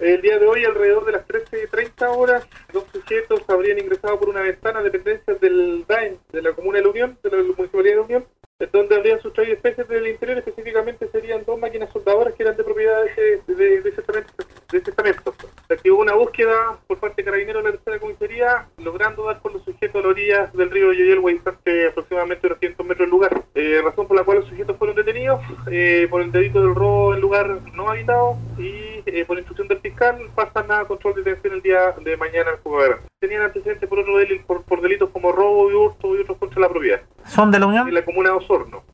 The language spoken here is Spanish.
El día de hoy, alrededor de las 13.30 horas, dos sujetos habrían ingresado por una ventana de dependencias del DAEN, de la Comuna de la Unión, de la Municipalidad de la Unión, donde habrían sustraído especies del interior, específicamente serían dos máquinas soldadoras que eran de propiedad de de, de ese estamento. De ese estamento. Se activó una búsqueda por parte de carabineros de la tercera comisaría, logrando dar con los sujetos a la orilla del río distante aproximadamente unos 100 metros del lugar. Eh, razón por la cual los sujetos fueron detenidos eh, por el delito del robo en lugar no habitado y eh, por instrucción del fiscal pasan a control de detención el día de mañana en. Tenían antecedentes por otro delito, por, por delitos como robo y hurto y otros contra la propiedad. ¿Son de la Unión? En la comuna de Osorno.